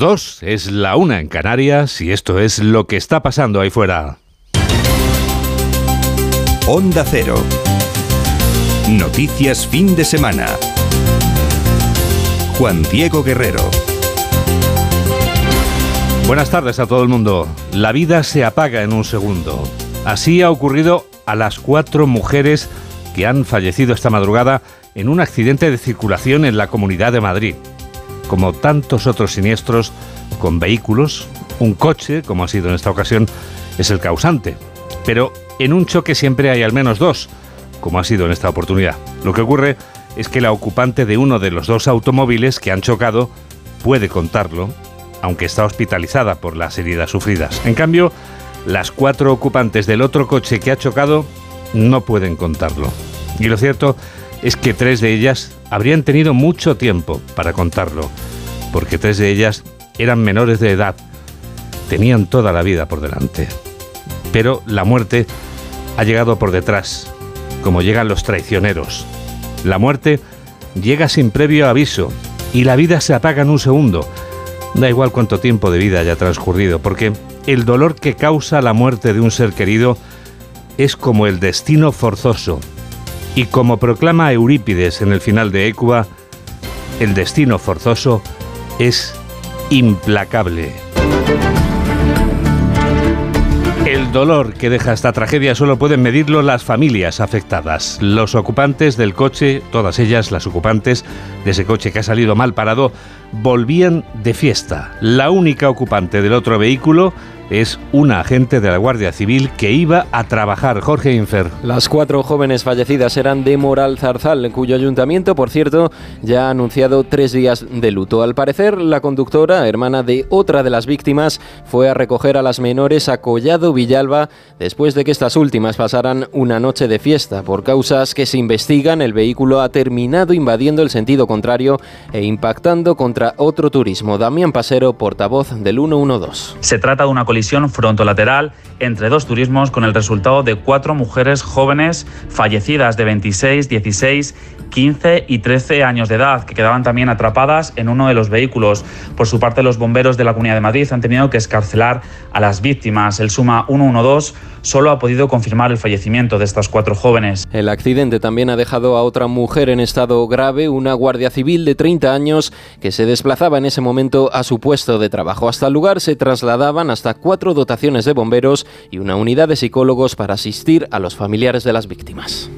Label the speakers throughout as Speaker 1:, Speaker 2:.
Speaker 1: dos, es la una en Canarias y esto es lo que está pasando ahí fuera.
Speaker 2: Onda Cero. Noticias fin de semana. Juan Diego Guerrero.
Speaker 1: Buenas tardes a todo el mundo. La vida se apaga en un segundo. Así ha ocurrido a las cuatro mujeres que han fallecido esta madrugada en un accidente de circulación en la Comunidad de Madrid. Como tantos otros siniestros con vehículos, un coche, como ha sido en esta ocasión, es el causante. Pero en un choque siempre hay al menos dos, como ha sido en esta oportunidad. Lo que ocurre es que la ocupante de uno de los dos automóviles que han chocado puede contarlo, aunque está hospitalizada por las heridas sufridas. En cambio, las cuatro ocupantes del otro coche que ha chocado no pueden contarlo. Y lo cierto es que tres de ellas habrían tenido mucho tiempo para contarlo, porque tres de ellas eran menores de edad, tenían toda la vida por delante. Pero la muerte ha llegado por detrás, como llegan los traicioneros. La muerte llega sin previo aviso y la vida se apaga en un segundo. Da igual cuánto tiempo de vida haya transcurrido, porque el dolor que causa la muerte de un ser querido es como el destino forzoso. Y como proclama Eurípides en el final de Écuba, el destino forzoso es implacable. El dolor que deja esta tragedia solo pueden medirlo las familias afectadas. Los ocupantes del coche, todas ellas las ocupantes de ese coche que ha salido mal parado, volvían de fiesta. La única ocupante del otro vehículo es una agente de la Guardia Civil que iba a trabajar. Jorge Infer.
Speaker 3: Las cuatro jóvenes fallecidas eran de Moral Zarzal, cuyo ayuntamiento, por cierto, ya ha anunciado tres días de luto. Al parecer, la conductora, hermana de otra de las víctimas, fue a recoger a las menores a Collado Villalba después de que estas últimas pasaran una noche de fiesta. Por causas que se investigan, el vehículo ha terminado invadiendo el sentido contrario e impactando contra otro turismo. Damián Pasero, portavoz del 112.
Speaker 4: Se trata de una colisión frontolateral entre dos turismos con el resultado de cuatro mujeres jóvenes fallecidas de 26, 16 15 y 13 años de edad, que quedaban también atrapadas en uno de los vehículos. Por su parte, los bomberos de la Comunidad de Madrid han tenido que escarcelar a las víctimas. El Suma 112 solo ha podido confirmar el fallecimiento de estas cuatro jóvenes.
Speaker 3: El accidente también ha dejado a otra mujer en estado grave, una guardia civil de 30 años que se desplazaba en ese momento a su puesto de trabajo. Hasta el lugar se trasladaban hasta cuatro dotaciones de bomberos y una unidad de psicólogos para asistir a los familiares de las víctimas.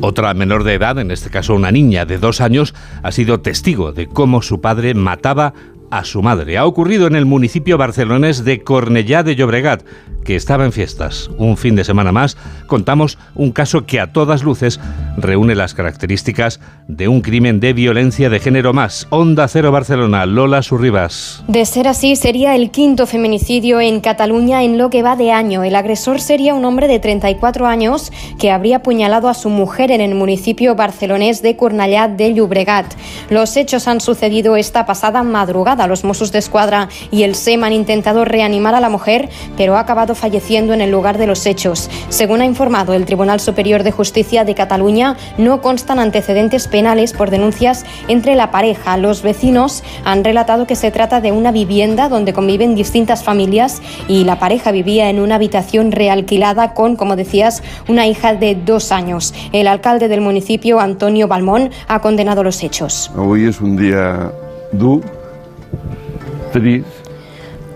Speaker 1: Otra menor de edad, en este caso una niña de dos años, ha sido testigo de cómo su padre mataba a su madre. Ha ocurrido en el municipio barcelonés de Cornellá de Llobregat, que estaba en fiestas. Un fin de semana más contamos un caso que a todas luces reúne las características de un crimen de violencia de género más. Onda Cero Barcelona, Lola Surribas.
Speaker 5: De ser así, sería el quinto feminicidio en Cataluña en lo que va de año. El agresor sería un hombre de 34 años que habría apuñalado a su mujer en el municipio barcelonés de Cornellá de Llobregat. Los hechos han sucedido esta pasada madrugada. Los Mossos de Escuadra y el SEM han intentado reanimar a la mujer, pero ha acabado falleciendo en el lugar de los hechos. Según ha informado el Tribunal Superior de Justicia de Cataluña, no constan antecedentes penales por denuncias entre la pareja. Los vecinos han relatado que se trata de una vivienda donde conviven distintas familias y la pareja vivía en una habitación realquilada con, como decías, una hija de dos años. El alcalde del municipio, Antonio Balmón, ha condenado los hechos.
Speaker 6: Hoy es un día duro,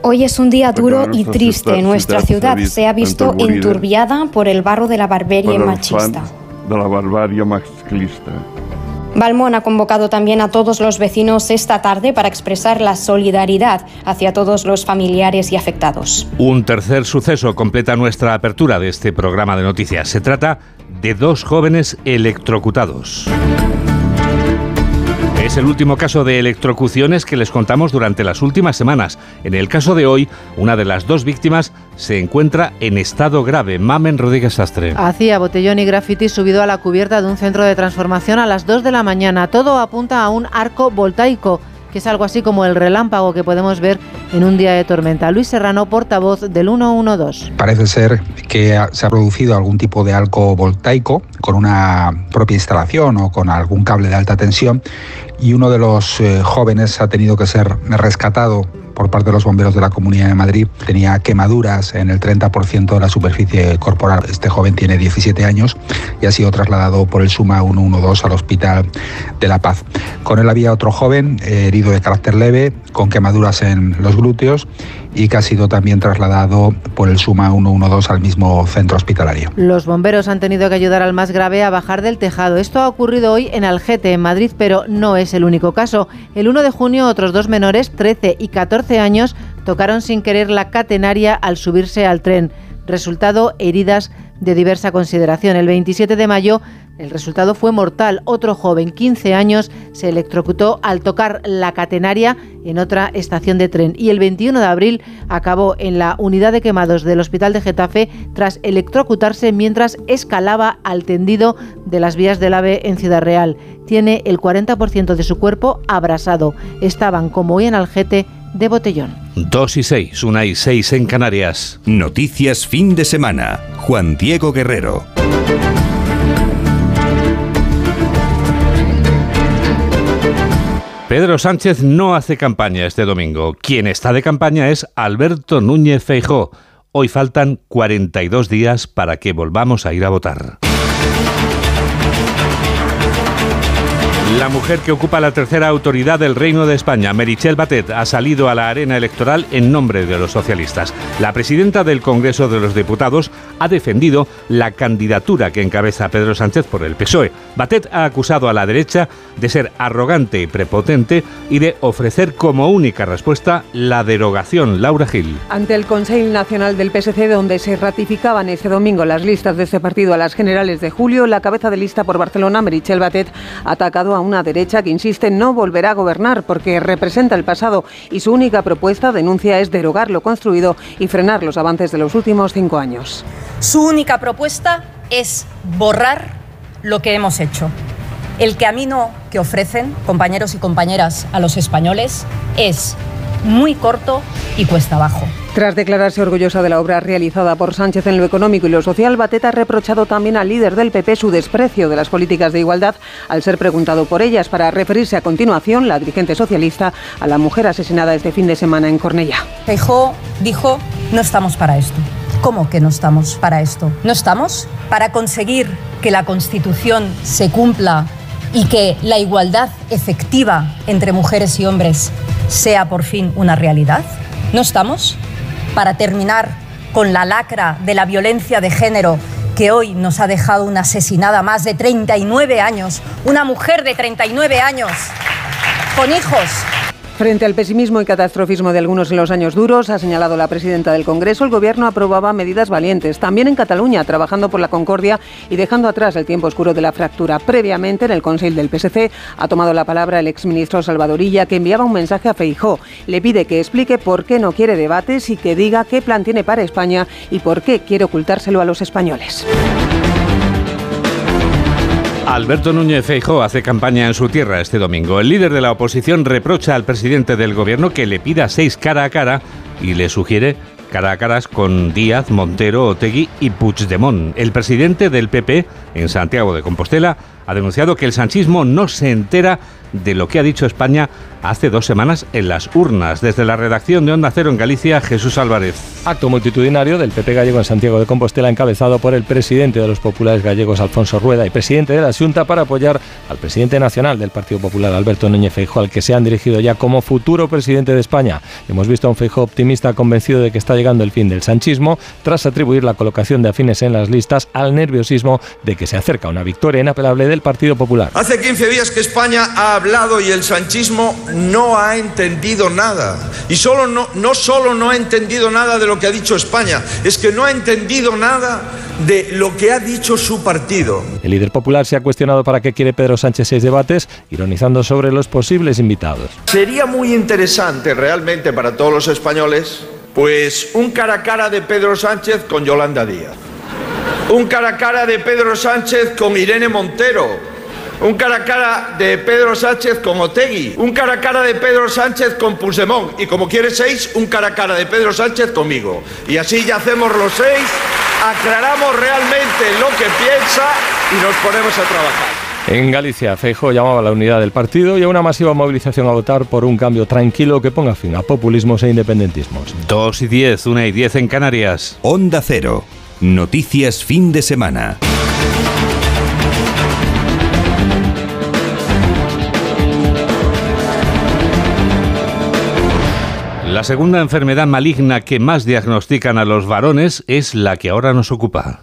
Speaker 5: Hoy es un día duro y triste. Nuestra ciudad se ha visto enturbiada por el barro de la barbarie machista.
Speaker 6: De la barbarie machista.
Speaker 5: Balmón ha convocado también a todos los vecinos esta tarde para expresar la solidaridad hacia todos los familiares y afectados.
Speaker 1: Un tercer suceso completa nuestra apertura de este programa de noticias. Se trata de dos jóvenes electrocutados. Es el último caso de electrocuciones que les contamos durante las últimas semanas. En el caso de hoy, una de las dos víctimas se encuentra en estado grave. Mamen Rodríguez Sastre.
Speaker 7: Hacía botellón y graffiti subido a la cubierta de un centro de transformación a las 2 de la mañana. Todo apunta a un arco voltaico que es algo así como el relámpago que podemos ver en un día de tormenta. Luis Serrano, portavoz del 112.
Speaker 8: Parece ser que se ha producido algún tipo de arco voltaico con una propia instalación o con algún cable de alta tensión y uno de los eh, jóvenes ha tenido que ser rescatado por parte de los bomberos de la Comunidad de Madrid. Tenía quemaduras en el 30% de la superficie corporal. Este joven tiene 17 años y ha sido trasladado por el SUMA 112 al Hospital de La Paz. Con él había otro joven eh, herido de carácter leve, con quemaduras en los glúteos y que ha sido también trasladado por el SUMA 112 al mismo centro hospitalario.
Speaker 7: Los bomberos han tenido que ayudar al más grave a bajar del tejado. Esto ha ocurrido hoy en Algete, en Madrid, pero no es el único caso. El 1 de junio otros dos menores, 13 y 14 años, tocaron sin querer la catenaria al subirse al tren. Resultado, heridas de diversa consideración. El 27 de mayo el resultado fue mortal. Otro joven, 15 años, se electrocutó al tocar la catenaria en otra estación de tren. Y el 21 de abril acabó en la unidad de quemados del Hospital de Getafe tras electrocutarse mientras escalaba al tendido de las vías del AVE en Ciudad Real. Tiene el 40% de su cuerpo abrasado. Estaban, como hoy en Algete, de botellón.
Speaker 1: 2 y 6, una y 6 en Canarias.
Speaker 2: Noticias fin de semana. Juan Diego Guerrero.
Speaker 1: Pedro Sánchez no hace campaña este domingo. Quien está de campaña es Alberto Núñez Feijó. Hoy faltan 42 días para que volvamos a ir a votar. La mujer que ocupa la tercera autoridad del Reino de España, Merichel Batet, ha salido a la arena electoral en nombre de los socialistas. La presidenta del Congreso de los Diputados ha defendido la candidatura que encabeza Pedro Sánchez por el PSOE. Batet ha acusado a la derecha de ser arrogante y prepotente y de ofrecer como única respuesta la derogación. Laura Gil.
Speaker 9: Ante el Consejo Nacional del PSC, donde se ratificaban ese domingo las listas de ese partido a las generales de julio, la cabeza de lista por Barcelona, Merichel Batet, ha atacado a a una derecha que insiste no volverá a gobernar porque representa el pasado y su única propuesta, denuncia, es derogar lo construido y frenar los avances de los últimos cinco años.
Speaker 10: Su única propuesta es borrar lo que hemos hecho. El camino que ofrecen compañeros y compañeras a los españoles es muy corto y cuesta abajo.
Speaker 9: Tras declararse orgullosa de la obra realizada por Sánchez en lo económico y lo social, Bateta ha reprochado también al líder del PP su desprecio de las políticas de igualdad al ser preguntado por ellas para referirse a continuación, la dirigente socialista, a la mujer asesinada este fin de semana en Cornellá.
Speaker 10: Feijó dijo, no estamos para esto. ¿Cómo que no estamos para esto? ¿No estamos para conseguir que la Constitución se cumpla y que la igualdad efectiva entre mujeres y hombres sea por fin una realidad? ¿No estamos? Para terminar con la lacra de la violencia de género que hoy nos ha dejado una asesinada más de 39 años, una mujer de 39 años, con hijos,
Speaker 9: Frente al pesimismo y catastrofismo de algunos en los años duros, ha señalado la presidenta del Congreso, el Gobierno aprobaba medidas valientes, también en Cataluña, trabajando por la concordia y dejando atrás el tiempo oscuro de la fractura. Previamente, en el Consejo del PSC, ha tomado la palabra el exministro Salvadorilla, que enviaba un mensaje a Feijó. Le pide que explique por qué no quiere debates y que diga qué plan tiene para España y por qué quiere ocultárselo a los españoles.
Speaker 1: Alberto Núñez Feijóo hace campaña en su tierra este domingo. El líder de la oposición reprocha al presidente del gobierno que le pida seis cara a cara y le sugiere cara a caras con Díaz, Montero, Otegui y Puigdemont. El presidente del PP en Santiago de Compostela ha denunciado que el sanchismo no se entera de lo que ha dicho España hace dos semanas en las urnas. Desde la redacción de Onda Cero en Galicia, Jesús Álvarez.
Speaker 11: Acto multitudinario del PP gallego en Santiago de Compostela, encabezado por el presidente de los populares gallegos, Alfonso Rueda, y presidente de la Junta, para apoyar al presidente nacional del Partido Popular, Alberto Núñez Feijóo, al que se han dirigido ya como futuro presidente de España. Hemos visto a un Feijóo optimista convencido de que está llegando el fin del sanchismo, tras atribuir la colocación de afines en las listas al nerviosismo de que se acerca una victoria inapelable del Partido Popular.
Speaker 12: Hace 15 días que España ha hablado y el sanchismo no ha entendido nada. Y solo no, no solo no ha entendido nada de lo que ha dicho España, es que no ha entendido nada de lo que ha dicho su partido.
Speaker 11: El líder popular se ha cuestionado para qué quiere Pedro Sánchez seis debates, ironizando sobre los posibles invitados.
Speaker 12: Sería muy interesante realmente para todos los españoles, pues un cara a cara de Pedro Sánchez con Yolanda Díaz. Un cara a cara de Pedro Sánchez con Irene Montero un cara a cara de Pedro Sánchez con Otegui. Un cara a cara de Pedro Sánchez con Puigdemont. Y como quiere seis, un cara a cara de Pedro Sánchez conmigo. Y así ya hacemos los seis, aclaramos realmente lo que piensa y nos ponemos a trabajar.
Speaker 11: En Galicia, Feijóo llamaba a la unidad del partido y a una masiva movilización a votar por un cambio tranquilo que ponga fin a populismos e independentismos.
Speaker 1: 2 y 10, 1 y 10 en Canarias.
Speaker 2: Onda Cero. Noticias fin de semana.
Speaker 1: La segunda enfermedad maligna que más diagnostican a los varones es la que ahora nos ocupa.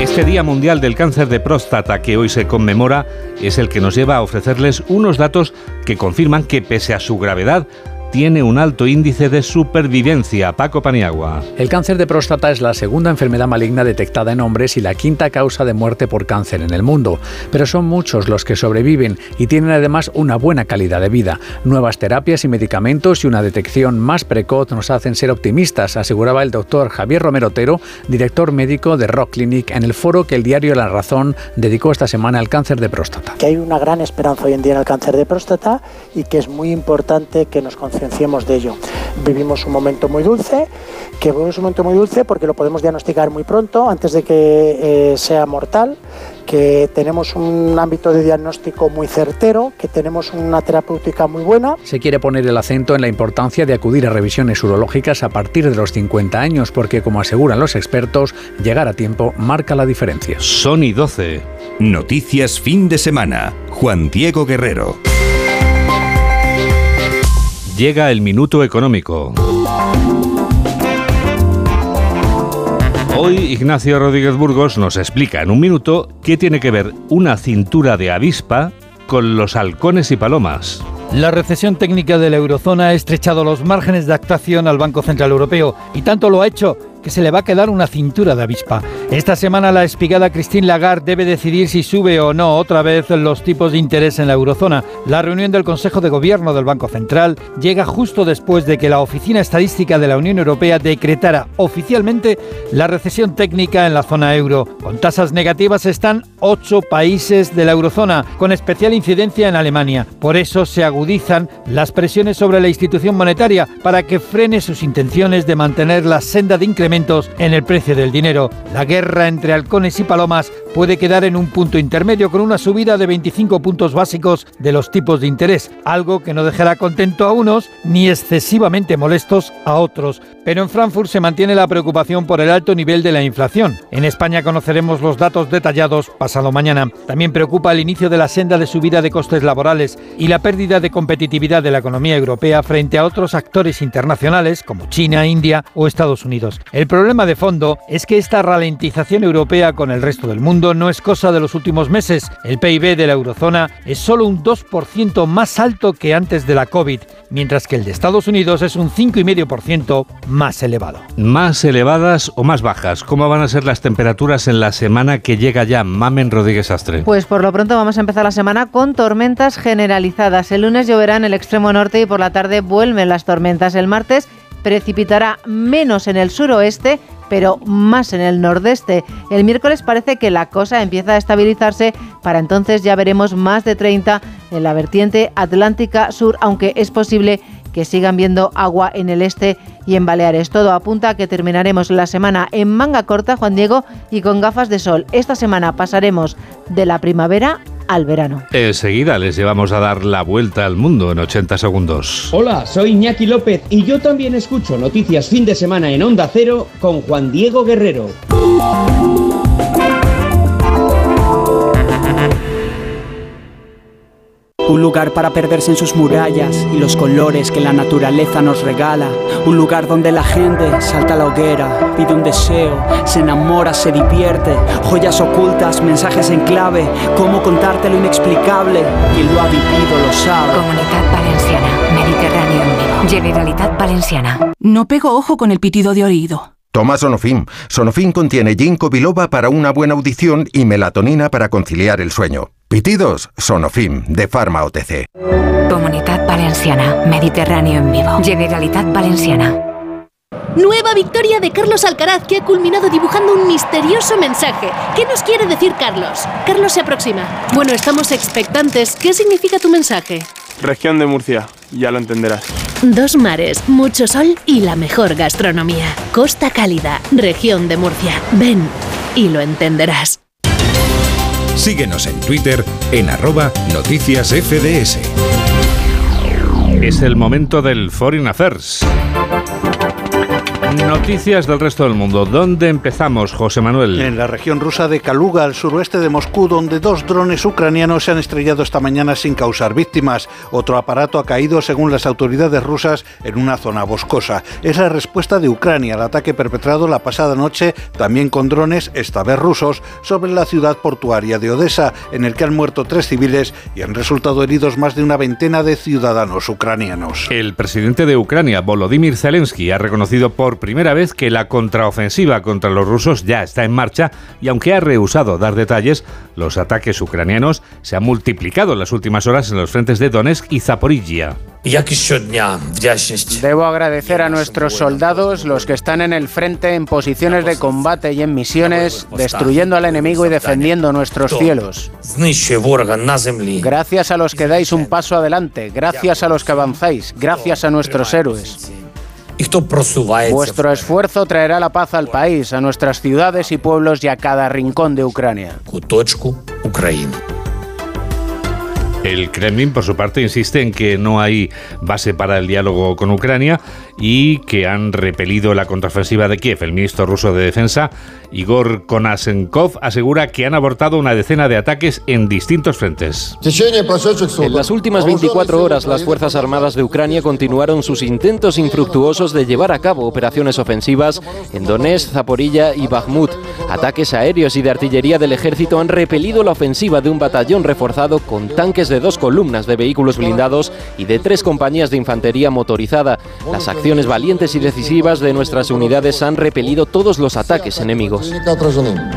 Speaker 1: Este Día Mundial del Cáncer de Próstata que hoy se conmemora es el que nos lleva a ofrecerles unos datos que confirman que pese a su gravedad, tiene un alto índice de supervivencia. Paco Paniagua.
Speaker 13: El cáncer de próstata es la segunda enfermedad maligna detectada en hombres y la quinta causa de muerte por cáncer en el mundo. Pero son muchos los que sobreviven y tienen además una buena calidad de vida. Nuevas terapias y medicamentos y una detección más precoz nos hacen ser optimistas, aseguraba el doctor Javier Romero Otero, director médico de Rock Clinic, en el foro que el diario La Razón dedicó esta semana al cáncer de próstata.
Speaker 14: Que hay una gran esperanza hoy en día en el cáncer de próstata y que es muy importante que nos concienciemos de ello. Vivimos un momento muy dulce, que vivimos un momento muy dulce porque lo podemos diagnosticar muy pronto, antes de que eh, sea mortal, que tenemos un ámbito de diagnóstico muy certero, que tenemos una terapéutica muy buena.
Speaker 13: Se quiere poner el acento en la importancia de acudir a revisiones urológicas a partir de los 50 años, porque como aseguran los expertos, llegar a tiempo marca la diferencia.
Speaker 1: Sony 12.
Speaker 2: Noticias fin de semana. Juan Diego Guerrero.
Speaker 1: Llega el minuto económico. Hoy Ignacio Rodríguez Burgos nos explica en un minuto qué tiene que ver una cintura de avispa con los halcones y palomas.
Speaker 15: La recesión técnica de la eurozona ha estrechado los márgenes de actuación al Banco Central Europeo y tanto lo ha hecho que se le va a quedar una cintura de avispa. Esta semana la espigada Christine Lagarde debe decidir si sube o no otra vez los tipos de interés en la eurozona. La reunión del Consejo de Gobierno del Banco Central llega justo después de que la Oficina Estadística de la Unión Europea decretara oficialmente la recesión técnica en la zona euro. Con tasas negativas están ocho países de la eurozona, con especial incidencia en Alemania. Por eso se agudizan las presiones sobre la institución monetaria para que frene sus intenciones de mantener la senda de incremento en el precio del dinero. La guerra entre halcones y palomas puede quedar en un punto intermedio con una subida de 25 puntos básicos de los tipos de interés, algo que no dejará contento a unos ni excesivamente molestos a otros. Pero en Frankfurt se mantiene la preocupación por el alto nivel de la inflación. En España conoceremos los datos detallados pasado mañana. También preocupa el inicio de la senda de subida de costes laborales y la pérdida de competitividad de la economía europea frente a otros actores internacionales como China, India o Estados Unidos. El problema de fondo es que esta ralentización europea con el resto del mundo no es cosa de los últimos meses. El PIB de la eurozona es solo un 2% más alto que antes de la COVID, mientras que el de Estados Unidos es un 5,5% más elevado.
Speaker 1: ¿Más elevadas o más bajas? ¿Cómo van a ser las temperaturas en la semana que llega ya? Mamen Rodríguez Astre.
Speaker 7: Pues por lo pronto vamos a empezar la semana con tormentas generalizadas. El lunes lloverá en el extremo norte y por la tarde vuelven las tormentas. El martes precipitará menos en el suroeste, pero más en el nordeste. El miércoles parece que la cosa empieza a estabilizarse, para entonces ya veremos más de 30 en la vertiente atlántica sur, aunque es posible que sigan viendo agua en el este y en Baleares. Todo apunta a que terminaremos la semana en manga corta, Juan Diego, y con gafas de sol. Esta semana pasaremos de la primavera al verano.
Speaker 1: Enseguida les llevamos a dar la vuelta al mundo en 80 segundos.
Speaker 16: Hola, soy Iñaki López y yo también escucho noticias fin de semana en Onda Cero con Juan Diego Guerrero.
Speaker 17: Un lugar para perderse en sus murallas y los colores que la naturaleza nos regala. Un lugar donde la gente salta a la hoguera, pide un deseo, se enamora, se divierte. Joyas ocultas, mensajes en clave, cómo contarte lo inexplicable. Quien lo ha vivido lo sabe.
Speaker 18: Comunidad Valenciana, Mediterráneo en vivo. Generalitat Valenciana.
Speaker 19: No pego ojo con el pitido de oído.
Speaker 20: Toma Sonofim. Sonofim contiene ginkgo biloba para una buena audición y melatonina para conciliar el sueño. Pitidos, Sonofim, de Pharma OTC.
Speaker 18: Comunidad Valenciana, Mediterráneo en vivo. Generalitat Valenciana.
Speaker 21: Nueva victoria de Carlos Alcaraz que ha culminado dibujando un misterioso mensaje. ¿Qué nos quiere decir Carlos? Carlos se aproxima. Bueno, estamos expectantes. ¿Qué significa tu mensaje?
Speaker 22: Región de Murcia, ya lo entenderás.
Speaker 21: Dos mares, mucho sol y la mejor gastronomía. Costa Cálida, región de Murcia. Ven y lo entenderás.
Speaker 2: Síguenos en Twitter en arroba noticias FDS.
Speaker 1: Es el momento del Foreign Affairs. Noticias del resto del mundo. ¿Dónde empezamos, José Manuel?
Speaker 23: En la región rusa de Kaluga, al suroeste de Moscú, donde dos drones ucranianos se han estrellado esta mañana sin causar víctimas. Otro aparato ha caído, según las autoridades rusas, en una zona boscosa. Es la respuesta de Ucrania al ataque perpetrado la pasada noche, también con drones, esta vez rusos, sobre la ciudad portuaria de Odessa, en el que han muerto tres civiles y han resultado heridos más de una veintena de ciudadanos ucranianos.
Speaker 1: El presidente de Ucrania, Volodymyr Zelensky, ha reconocido por primera vez que la contraofensiva contra los rusos ya está en marcha y aunque ha rehusado dar detalles, los ataques ucranianos se han multiplicado en las últimas horas en los frentes de Donetsk y Zaporizhia.
Speaker 24: Debo agradecer a nuestros soldados, los que están en el frente en posiciones de combate y en misiones, destruyendo al enemigo y defendiendo nuestros cielos. Gracias a los que dais un paso adelante, gracias a los que avanzáis, gracias a nuestros héroes. Vuestro esfuerzo traerá la paz al país, a nuestras ciudades y pueblos y a cada rincón de Ucrania.
Speaker 1: El Kremlin, por su parte, insiste en que no hay base para el diálogo con Ucrania y que han repelido la contraofensiva de Kiev. El ministro ruso de Defensa, Igor Konasenkov, asegura que han abortado una decena de ataques en distintos frentes.
Speaker 25: En las últimas 24 horas, las Fuerzas Armadas de Ucrania continuaron sus intentos infructuosos de llevar a cabo operaciones ofensivas en Donetsk, Zaporilla y Bakhmut. Ataques aéreos y de artillería del ejército han repelido la ofensiva de un batallón reforzado con tanques de dos columnas de vehículos blindados y de tres compañías de infantería motorizada. Las acciones valientes y decisivas de nuestras unidades han repelido todos los ataques enemigos.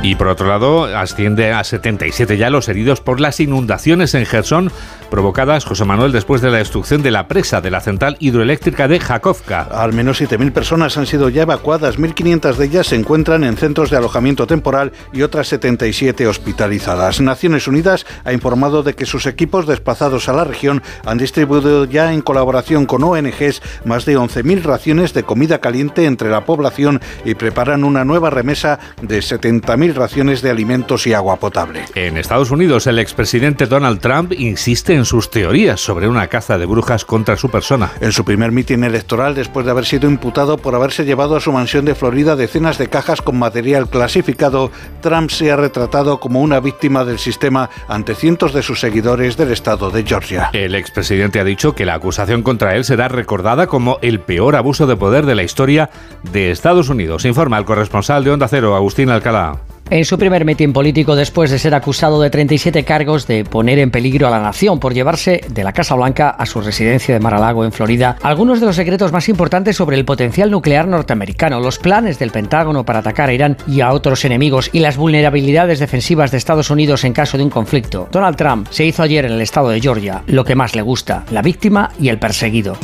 Speaker 1: Y por otro lado, asciende a 77 ya los heridos por las inundaciones en Gerson provocadas, José Manuel, después de la destrucción de la presa de la central hidroeléctrica de Jakovka.
Speaker 23: Al menos 7.000 personas han sido ya evacuadas, 1.500 de ellas se encuentran en centros de alojamiento temporal y otras 77 hospitalizadas. Naciones Unidas ha informado de que sus equipos desplazados a la región han distribuido ya en colaboración con ONGs más de 11.000 raciones de comida caliente entre la población y preparan una nueva remesa de 70.000 raciones de alimentos y agua potable.
Speaker 1: En Estados Unidos, el expresidente Donald Trump insiste en sus teorías sobre una caza de brujas contra su persona.
Speaker 23: En su primer mitin electoral, después de haber sido imputado por haberse llevado a su mansión de Florida decenas de cajas con material clasificado, Trump se ha retratado como una víctima del sistema ante cientos de sus seguidores del estado de Georgia.
Speaker 1: El expresidente ha dicho que la acusación contra él será recordada como el peor abuso de poder de la historia de Estados Unidos. Informa el corresponsal de Onda Cero, Agustín Alcalá.
Speaker 26: En su primer mitin político, después de ser acusado de 37 cargos de poner en peligro a la nación por llevarse de la Casa Blanca a su residencia de Mar-a-Lago en Florida, algunos de los secretos más importantes sobre el potencial nuclear norteamericano, los planes del Pentágono para atacar a Irán y a otros enemigos y las vulnerabilidades defensivas de Estados Unidos en caso de un conflicto. Donald Trump se hizo ayer en el estado de Georgia lo que más le gusta, la víctima y el perseguido.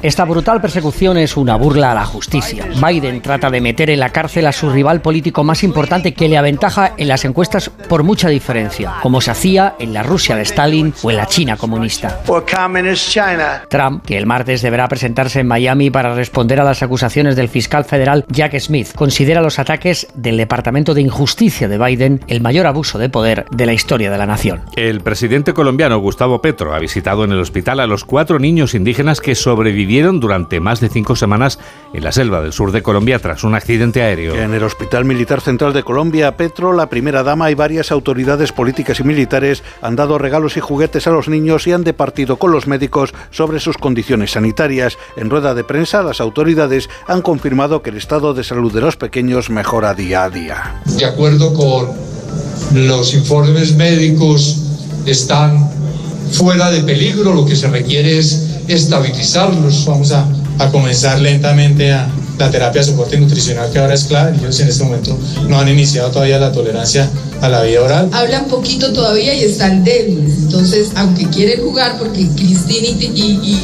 Speaker 26: Esta brutal persecución es una burla a la justicia. Biden trata de meter en la cárcel a su rival político más importante que le aventaja en las encuestas por mucha diferencia, como se hacía en la Rusia de Stalin o en la China comunista. Trump, que el martes deberá presentarse en Miami para responder a las acusaciones del fiscal federal Jack Smith, considera los ataques del Departamento de Injusticia de Biden el mayor abuso de poder de la historia de la nación.
Speaker 1: El presidente colombiano Gustavo Petro ha visitado en el hospital a los cuatro niños indígenas que sobrevivieron durante más de cinco semanas en la selva del sur de Colombia tras un accidente aéreo.
Speaker 23: En el Hospital Militar Central de Colombia, Petro, la primera dama y varias autoridades políticas y militares han dado regalos y juguetes a los niños y han departido con los médicos sobre sus condiciones sanitarias. En rueda de prensa, las autoridades han confirmado que el estado de salud de los pequeños mejora día a día.
Speaker 27: De acuerdo con los informes médicos, están fuera de peligro, lo que se requiere es estabilizarlos. Vamos a comenzar lentamente a la terapia de soporte nutricional que ahora es clave. Ellos en este momento no han iniciado todavía la tolerancia a la vía oral.
Speaker 28: Hablan poquito todavía y están débiles. Entonces, aunque quieren jugar, porque Cristina y, y,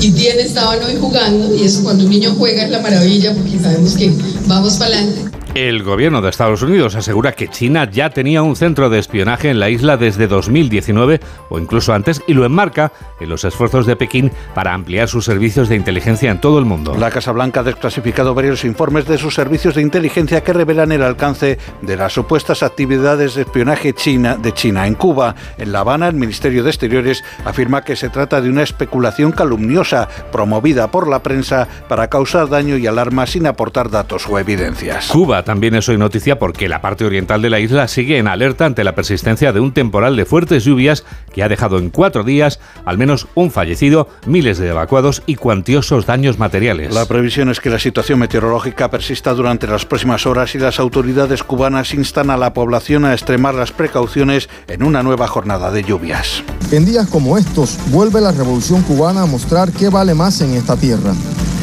Speaker 28: y, y Tiene estaban hoy jugando, y eso cuando un niño juega es la maravilla, porque sabemos que vamos para adelante.
Speaker 1: El gobierno de Estados Unidos asegura que China ya tenía un centro de espionaje en la isla desde 2019 o incluso antes y lo enmarca en los esfuerzos de Pekín para ampliar sus servicios de inteligencia en todo el mundo.
Speaker 23: La Casa Blanca ha desclasificado varios informes de sus servicios de inteligencia que revelan el alcance de las supuestas actividades de espionaje china de China en Cuba. En La Habana, el Ministerio de Exteriores afirma que se trata de una especulación calumniosa promovida por la prensa para causar daño y alarma sin aportar datos o evidencias.
Speaker 1: Cuba también es hoy noticia porque la parte oriental de la isla sigue en alerta ante la persistencia de un temporal de fuertes lluvias que ha dejado en cuatro días al menos un fallecido, miles de evacuados y cuantiosos daños materiales.
Speaker 23: La previsión es que la situación meteorológica persista durante las próximas horas y las autoridades cubanas instan a la población a extremar las precauciones en una nueva jornada de lluvias.
Speaker 29: En días como estos, vuelve la revolución cubana a mostrar qué vale más en esta tierra.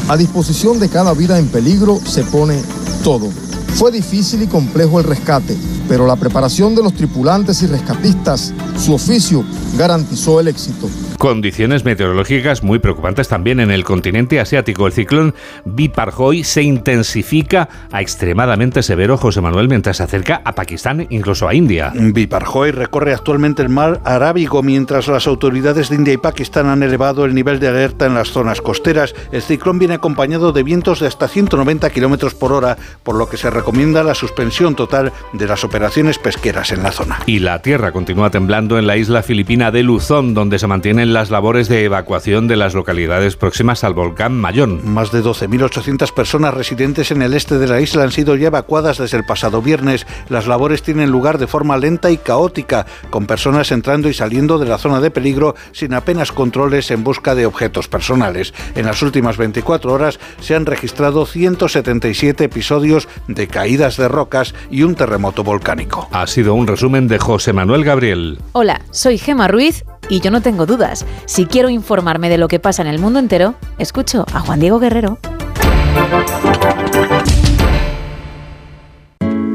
Speaker 29: A disposición de cada vida en peligro se pone todo. Fue difícil y complejo el rescate, pero la preparación de los tripulantes y rescatistas, su oficio, garantizó el éxito.
Speaker 1: Condiciones meteorológicas muy preocupantes también en el continente asiático. El ciclón Biparjoy se intensifica a extremadamente severo, José Manuel, mientras se acerca a Pakistán, incluso a India.
Speaker 23: Biparjoy recorre actualmente el mar Arábigo mientras las autoridades de India y Pakistán han elevado el nivel de alerta en las zonas costeras. El ciclón viene acompañado de vientos de hasta 190 kilómetros por hora, por lo que se recomienda la suspensión total de las operaciones pesqueras en la zona.
Speaker 1: Y la tierra continúa temblando en la isla filipina de Luzón, donde se mantienen las labores de evacuación de las localidades próximas al volcán Mayón.
Speaker 23: Más de 12.800 personas residentes en el este de la isla han sido ya evacuadas desde el pasado viernes. Las labores tienen lugar de forma lenta y caótica, con personas entrando y saliendo de la zona de peligro sin apenas controles en busca de objetos personales. En las últimas 24 horas se han registrado 177 episodios de caídas de rocas y un terremoto volcánico.
Speaker 1: Ha sido un resumen de José Manuel Gabriel.
Speaker 30: Hola, soy Gema Ruiz y yo no tengo dudas. Si quiero informarme de lo que pasa en el mundo entero, escucho a Juan Diego Guerrero.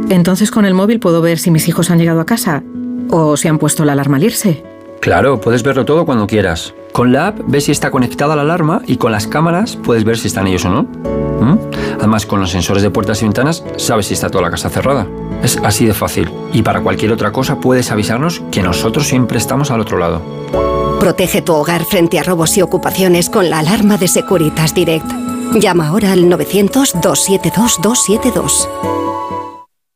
Speaker 31: Entonces con el móvil puedo ver si mis hijos han llegado a casa o si han puesto la alarma al irse.
Speaker 32: Claro, puedes verlo todo cuando quieras. Con la app ves si está conectada la alarma y con las cámaras puedes ver si están ellos o no. ¿Mm? Además, con los sensores de puertas y ventanas sabes si está toda la casa cerrada. Es así de fácil. Y para cualquier otra cosa puedes avisarnos que nosotros siempre estamos al otro lado.
Speaker 33: Protege tu hogar frente a robos y ocupaciones con la alarma de Securitas Direct. Llama ahora al 900-272-272.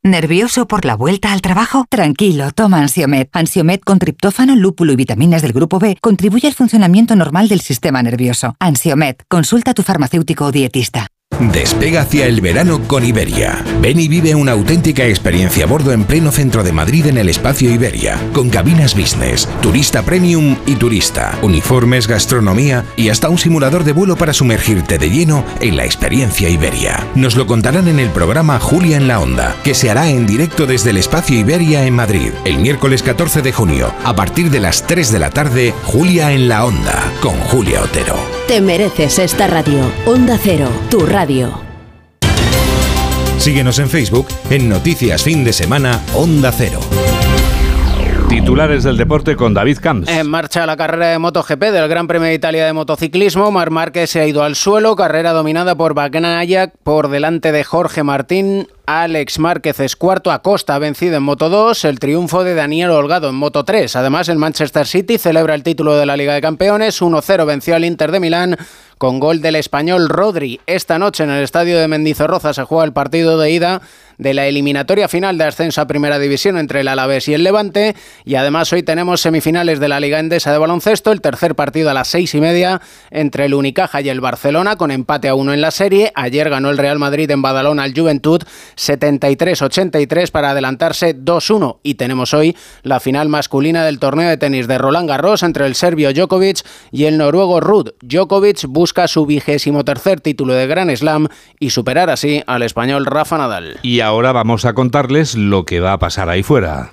Speaker 18: ¿Nervioso por la vuelta al trabajo? Tranquilo, toma Ansiomet. Ansiomet con triptófano, lúpulo y vitaminas del grupo B contribuye al funcionamiento normal del sistema nervioso. Ansiomet, consulta a tu farmacéutico o dietista.
Speaker 2: Despega hacia el verano con Iberia. Ven y vive una auténtica experiencia a bordo en pleno centro de Madrid en el espacio Iberia, con cabinas business, turista premium y turista, uniformes, gastronomía y hasta un simulador de vuelo para sumergirte de lleno en la experiencia Iberia. Nos lo contarán en el programa Julia en la Onda, que se hará en directo desde el espacio Iberia en Madrid, el miércoles 14 de junio, a partir de las 3 de la tarde, Julia en la Onda, con Julia Otero.
Speaker 21: Te mereces esta radio. Onda Cero, tu radio.
Speaker 2: Síguenos en Facebook en Noticias Fin de Semana Onda Cero.
Speaker 1: Titulares del deporte con David Camps.
Speaker 24: En marcha la carrera de MotoGP del Gran Premio de Italia de motociclismo. Mar Márquez se ha ido al suelo. Carrera dominada por Bagnaia por delante de Jorge Martín. Alex Márquez es cuarto, Acosta ha vencido en Moto 2, el triunfo de Daniel Holgado en Moto 3. Además, el Manchester City celebra el título de la Liga de Campeones, 1-0 venció al Inter de Milán con gol del español Rodri. Esta noche en el estadio de Mendizorroza se juega el partido de ida de la eliminatoria final de ascenso a Primera División entre el Alavés y el Levante. Y además hoy tenemos semifinales de la Liga Endesa de baloncesto, el tercer partido a las seis y media entre el Unicaja y el Barcelona, con empate a uno en la serie. Ayer ganó el Real Madrid en Badalona al Juventud 73-83 para adelantarse 2-1. Y tenemos hoy la final masculina del torneo de tenis de Roland Garros entre el serbio Djokovic y el noruego Rud. Djokovic busca su vigésimo tercer título de Grand Slam y superar así al español Rafa Nadal.
Speaker 1: Y ahora vamos a contarles lo que va a pasar ahí fuera.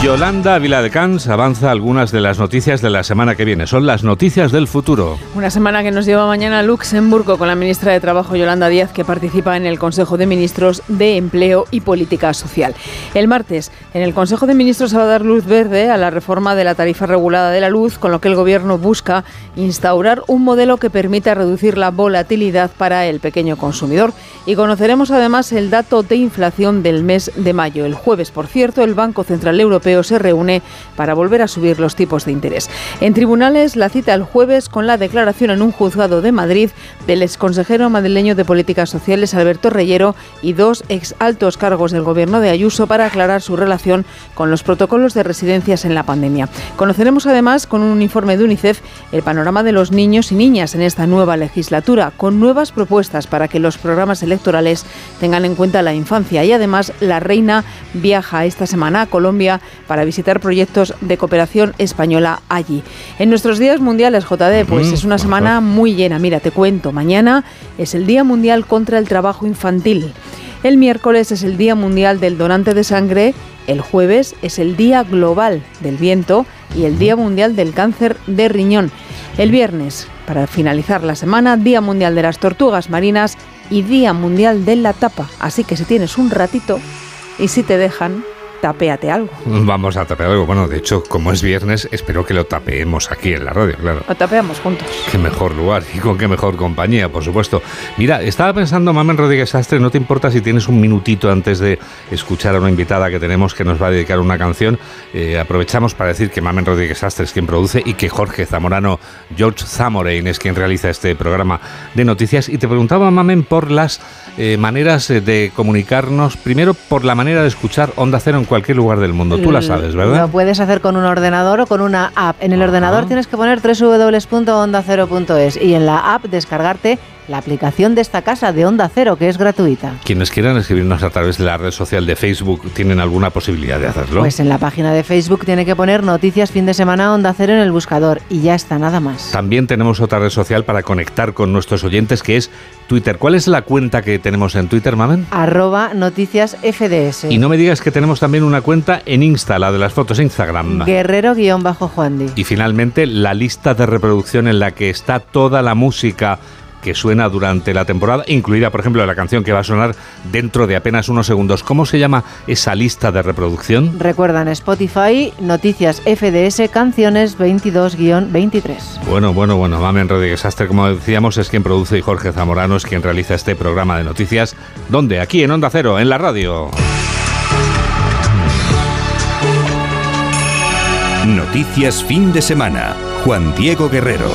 Speaker 1: Yolanda Viladecans avanza algunas de las noticias de la semana que viene. Son las noticias del futuro.
Speaker 9: Una semana que nos lleva mañana a Luxemburgo con la ministra de Trabajo Yolanda Díaz, que participa en el Consejo de Ministros de Empleo y Política Social. El martes, en el Consejo de Ministros se va a dar luz verde a la reforma de la tarifa regulada de la luz, con lo que el Gobierno busca instaurar un modelo que permita reducir la volatilidad para el pequeño consumidor. Y conoceremos además el dato de inflación del mes de mayo. El jueves, por cierto, el Banco Central Europeo se reúne para volver a subir los tipos de interés. En tribunales, la cita el jueves con la declaración en un juzgado de Madrid del exconsejero madrileño de Políticas Sociales Alberto Reyero y dos ex altos cargos del gobierno de Ayuso para aclarar su relación con los protocolos de residencias en la pandemia. Conoceremos además con un informe de UNICEF el panorama de los niños y niñas en esta nueva legislatura, con nuevas propuestas para que los programas electorales tengan en cuenta la infancia y además la reina viaja esta semana a Colombia para visitar proyectos de cooperación española allí. En nuestros días mundiales, JD, pues es una semana muy llena. Mira, te cuento, mañana es el Día Mundial contra el Trabajo Infantil. El miércoles es el Día Mundial del Donante de Sangre, el jueves es el Día Global del Viento y el Día Mundial del Cáncer de Riñón. El viernes, para finalizar la semana, Día Mundial de las Tortugas Marinas y Día Mundial de la Tapa. Así que si tienes un ratito y si te dejan, tapéate algo.
Speaker 1: Vamos a tapear algo. Bueno, de hecho, como es viernes, espero que lo tapeemos aquí en la radio, claro.
Speaker 9: Lo tapeamos juntos.
Speaker 1: Qué mejor lugar y con qué mejor compañía, por supuesto. Mira, estaba pensando, Mamen Rodríguez Astre, ¿no te importa si tienes un minutito antes de escuchar a una invitada que tenemos que nos va a dedicar una canción? Eh, aprovechamos para decir que Mamen Rodríguez Astre es quien produce y que Jorge Zamorano, George Zamorain, es quien realiza este programa de noticias. Y te preguntaba, Mamen, por las eh, maneras eh, de comunicarnos. Primero, por la manera de escuchar Onda Cero en cualquier lugar del mundo. Tú la sabes, ¿verdad?
Speaker 34: Lo puedes hacer con un ordenador o con una app. En el ordenador tienes que poner www.ondacero.es y en la app descargarte la aplicación de esta casa de Onda Cero, que es gratuita.
Speaker 1: Quienes quieran escribirnos a través de la red social de Facebook tienen alguna posibilidad de hacerlo.
Speaker 34: Pues en la página de Facebook tiene que poner noticias fin de semana Onda Cero en el buscador y ya está, nada más.
Speaker 1: También tenemos otra red social para conectar con nuestros oyentes que es Twitter. ¿Cuál es la cuenta que tenemos en Twitter, Mamen?
Speaker 34: Arroba noticias FDS.
Speaker 1: Y no me digas que tenemos también una cuenta en Insta, la de las fotos Instagram.
Speaker 34: Guerrero-Juandi.
Speaker 1: Y finalmente la lista de reproducción en la que está toda la música que suena durante la temporada, incluida, por ejemplo, la canción que va a sonar dentro de apenas unos segundos. ¿Cómo se llama esa lista de reproducción?
Speaker 34: Recuerdan Spotify, Noticias FDS, Canciones 22-23.
Speaker 1: Bueno, bueno, bueno. Mamen Rodríguez Astre, como decíamos, es quien produce y Jorge Zamorano es quien realiza este programa de noticias. ¿Dónde? Aquí en Onda Cero, en la radio.
Speaker 2: Noticias fin de semana. Juan Diego Guerrero.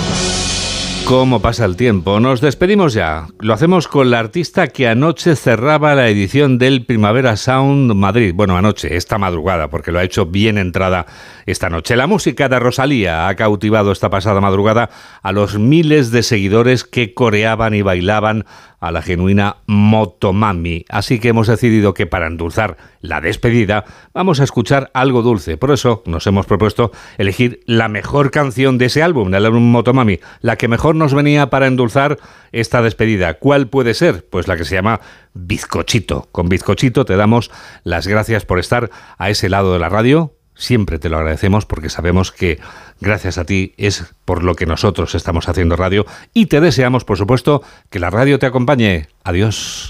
Speaker 1: ¿Cómo pasa el tiempo? Nos despedimos ya. Lo hacemos con la artista que anoche cerraba la edición del Primavera Sound Madrid. Bueno, anoche, esta madrugada, porque lo ha hecho bien entrada esta noche. La música de Rosalía ha cautivado esta pasada madrugada a los miles de seguidores que coreaban y bailaban a la genuina Motomami. Así que hemos decidido que para endulzar la despedida vamos a escuchar algo dulce. Por eso nos hemos propuesto elegir la mejor canción de ese álbum, del álbum Motomami, la que mejor nos venía para endulzar esta despedida. ¿Cuál puede ser? Pues la que se llama Bizcochito. Con Bizcochito te damos las gracias por estar a ese lado de la radio Siempre te lo agradecemos porque sabemos que gracias a ti es por lo que nosotros estamos haciendo radio y te deseamos, por supuesto, que la radio te acompañe. Adiós.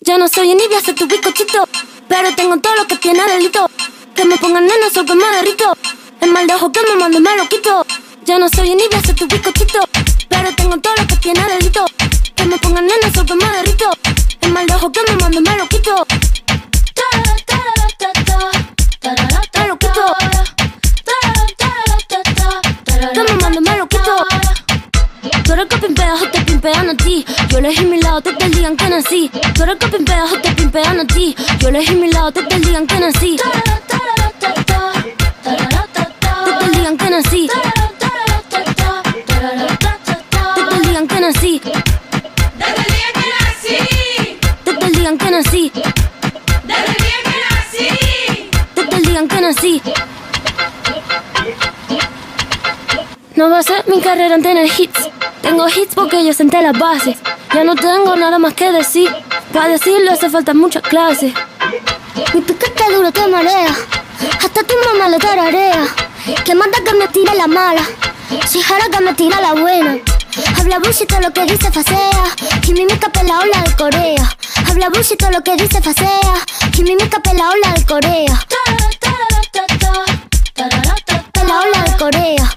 Speaker 35: Ya no soy soy tu bizcochito, pero tengo todo lo que tiene delito. Que me pongan nena, soy que. El mal de ojo que me mando me lo quito. Ya no soy envidia, soy tu bizcochito, pero tengo todo lo que tiene delito. Que me pongan nena, soy que me derrito. El mal de ojo que me mando me lo quito. Me lo quito. Que me mando, me lo quito. Tú eres que pimpeas o te pimpean a ti. Yo elegí mi lado el día en que nací. Tú eres que pimpeas o te pimpean a ti. Yo elegí mi lado el día en que nací. Nací. Desde el día en que nací.
Speaker 36: Desde el día que nací.
Speaker 35: Desde el día en que nací.
Speaker 36: Desde el día que nací.
Speaker 35: Desde el día que nací. No va a ser mi carrera en tener hits. Tengo hits porque yo senté las bases. Ya no tengo nada más que decir. Para decirlo hace falta mucha clase.
Speaker 37: Mi piquete duro te marea. Hasta tu mamá le tararea. Que manda que me tira la mala. Si jara que me tira la buena. Habla bullshit lo que dice facea. Kimimica pela ola de Corea. Habla bullshit lo que dice facea. Kimimica pela ola de Corea. Pela ola de Corea.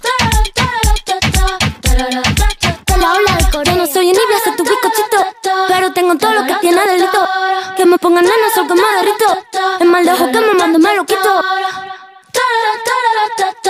Speaker 37: Pela ola de Corea. Yo no soy envidia, soy tu bizcochito. Pero tengo todo lo que tiene delito. Que me pongan sol que me derrito. Es mal de ojo que me mando, me lo quito